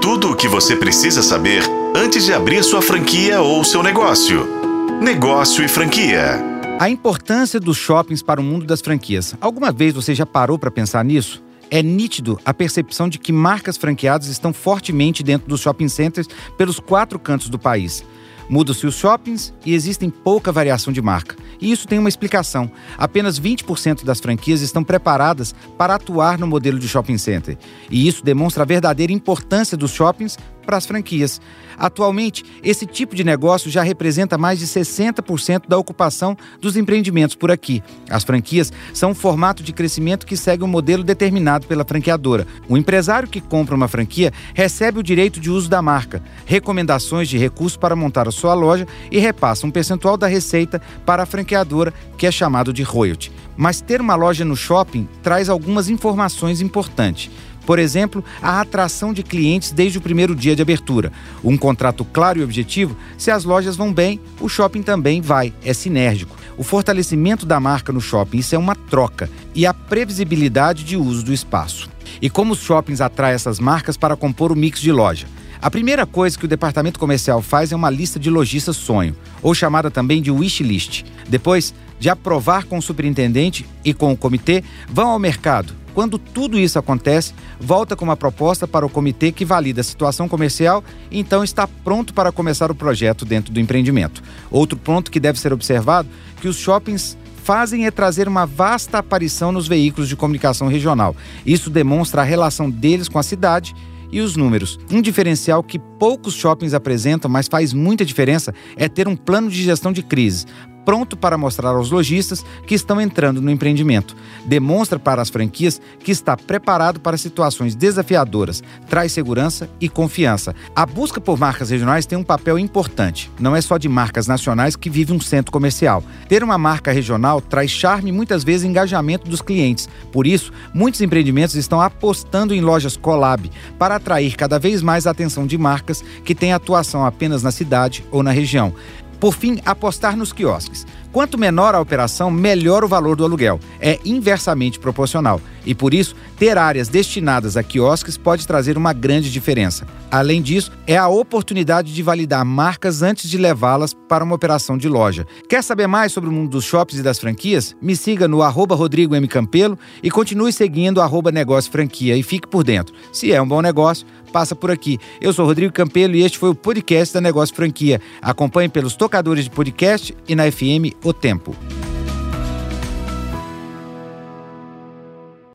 Tudo o que você precisa saber antes de abrir sua franquia ou seu negócio. Negócio e franquia. A importância dos shoppings para o mundo das franquias. Alguma vez você já parou para pensar nisso? É nítido a percepção de que marcas franqueadas estão fortemente dentro dos shopping centers pelos quatro cantos do país. Mudam-se os shoppings e existem pouca variação de marca. E isso tem uma explicação. Apenas 20% das franquias estão preparadas para atuar no modelo de shopping center. E isso demonstra a verdadeira importância dos shoppings para as franquias. Atualmente, esse tipo de negócio já representa mais de 60% da ocupação dos empreendimentos por aqui. As franquias são um formato de crescimento que segue um modelo determinado pela franqueadora. O empresário que compra uma franquia recebe o direito de uso da marca, recomendações de recursos para montar a sua loja e repassa um percentual da receita para a franqueadora, que é chamado de royalty. Mas ter uma loja no shopping traz algumas informações importantes. Por exemplo, a atração de clientes desde o primeiro dia de abertura. Um contrato claro e objetivo, se as lojas vão bem, o shopping também vai, é sinérgico. O fortalecimento da marca no shopping, isso é uma troca. E a previsibilidade de uso do espaço. E como os shoppings atraem essas marcas para compor o mix de loja? A primeira coisa que o departamento comercial faz é uma lista de lojistas sonho, ou chamada também de wish list. Depois de aprovar com o superintendente e com o comitê, vão ao mercado, quando tudo isso acontece, volta com uma proposta para o comitê que valida a situação comercial e então está pronto para começar o projeto dentro do empreendimento. Outro ponto que deve ser observado que os shoppings fazem é trazer uma vasta aparição nos veículos de comunicação regional. Isso demonstra a relação deles com a cidade e os números. Um diferencial que poucos shoppings apresentam, mas faz muita diferença, é ter um plano de gestão de crise pronto para mostrar aos lojistas que estão entrando no empreendimento. Demonstra para as franquias que está preparado para situações desafiadoras, traz segurança e confiança. A busca por marcas regionais tem um papel importante. Não é só de marcas nacionais que vive um centro comercial. Ter uma marca regional traz charme e muitas vezes engajamento dos clientes. Por isso, muitos empreendimentos estão apostando em lojas collab para atrair cada vez mais a atenção de marcas que têm atuação apenas na cidade ou na região. Por fim, apostar nos quiosques. Quanto menor a operação, melhor o valor do aluguel. É inversamente proporcional. E por isso, ter áreas destinadas a quiosques pode trazer uma grande diferença. Além disso, é a oportunidade de validar marcas antes de levá-las para uma operação de loja. Quer saber mais sobre o mundo dos shoppings e das franquias? Me siga no arroba Rodrigo M. Campelo e continue seguindo arroba Negócio Franquia e fique por dentro. Se é um bom negócio, passa por aqui. Eu sou Rodrigo Campelo e este foi o podcast da Negócio Franquia. Acompanhe pelos tocadores de podcast e na FM O Tempo.